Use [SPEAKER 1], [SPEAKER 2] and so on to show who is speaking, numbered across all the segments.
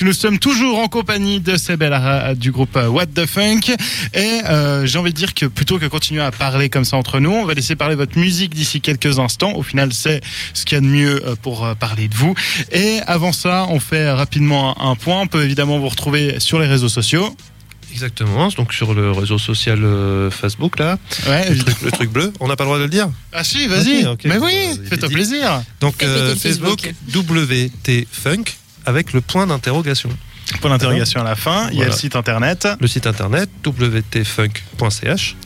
[SPEAKER 1] Nous sommes toujours en compagnie de Sebella du groupe euh, What the Funk et euh, j'ai envie de dire que plutôt que continuer à parler comme ça entre nous, on va laisser parler votre musique d'ici quelques instants. Au final, c'est ce qu'il y a de mieux euh, pour euh, parler de vous. Et avant ça, on fait rapidement un, point. On peut évidemment vous retrouver sur les réseaux sociaux.
[SPEAKER 2] Exactement, donc sur le réseau social euh, Facebook là,
[SPEAKER 1] Ouais,
[SPEAKER 2] le truc, le truc bleu, on n'a pas le droit de le dire?
[SPEAKER 1] Ah si, vas-y. Mais oui,
[SPEAKER 2] euh,
[SPEAKER 1] fais-toi plaisir.
[SPEAKER 2] Donc euh, Facebook WT Funk avec le point d'interrogation.
[SPEAKER 1] Pour l'interrogation à la fin, il y a le site internet.
[SPEAKER 2] Le site internet wtfunk.ch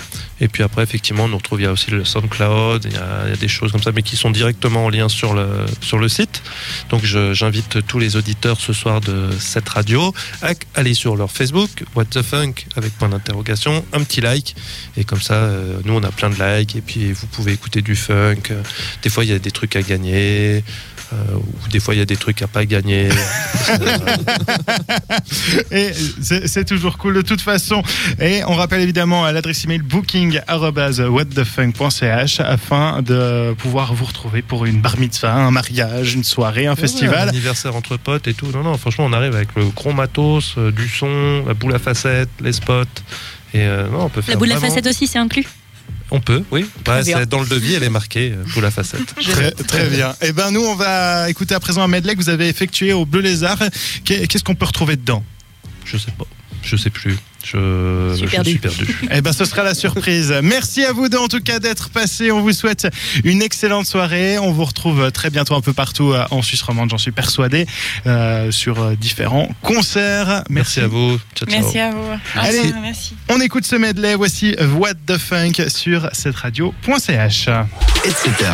[SPEAKER 2] et puis après effectivement on nous retrouve il y a aussi le SoundCloud, il y a, il y a des choses comme ça mais qui sont directement en lien sur le sur le site. Donc j'invite tous les auditeurs ce soir de cette radio à aller sur leur Facebook What the Funk avec point d'interrogation, un petit like et comme ça euh, nous on a plein de likes et puis vous pouvez écouter du funk. Des fois il y a des trucs à gagner. euh, ou des fois il y a des trucs à pas gagner.
[SPEAKER 1] Et c'est c'est toujours cool de toute façon. Et on rappelle évidemment à l'adresse email booking@whatthefunk.ch afin de pouvoir vous retrouver pour une bar mitzvah, un mariage, une soirée, un
[SPEAKER 2] Ouais, un
[SPEAKER 1] festival.
[SPEAKER 2] anniversaire entre potes et tout. Non, non, franchement, on arrive avec le gros matos, euh, du son, la boule à facettes, les spots. Et euh, non, on peut faire.
[SPEAKER 3] La boule à facettes aussi, c'est inclus.
[SPEAKER 2] On peut, oui. Bah, dans le devis, elle est marquée, boule à facettes.
[SPEAKER 1] Très, très bien. Et ben nous on va écouter à présent un medley que vous avez effectué au Bleu Lézard. Qu'est- Qu'est-ce qu'on peut retrouver dedans?
[SPEAKER 2] Je sais pas. Je sais plus. Je,
[SPEAKER 3] Je suis
[SPEAKER 2] je
[SPEAKER 3] perdu.
[SPEAKER 2] suis perdu.
[SPEAKER 1] Eh ben, ce sera la surprise. Merci à vous deux, en tout cas, d'être passés. On vous souhaite une excellente soirée. On vous retrouve très bientôt un peu partout euh, en Suisse romande, j'en suis persuadé, euh, sur euh, différents concerts.
[SPEAKER 2] Merci à vous. Ciao, ciao.
[SPEAKER 4] Merci à vous.
[SPEAKER 1] Allez.
[SPEAKER 4] Merci.
[SPEAKER 1] On écoute ce medley. Voici What the Funk sur cette radio.ch.
[SPEAKER 5] etc.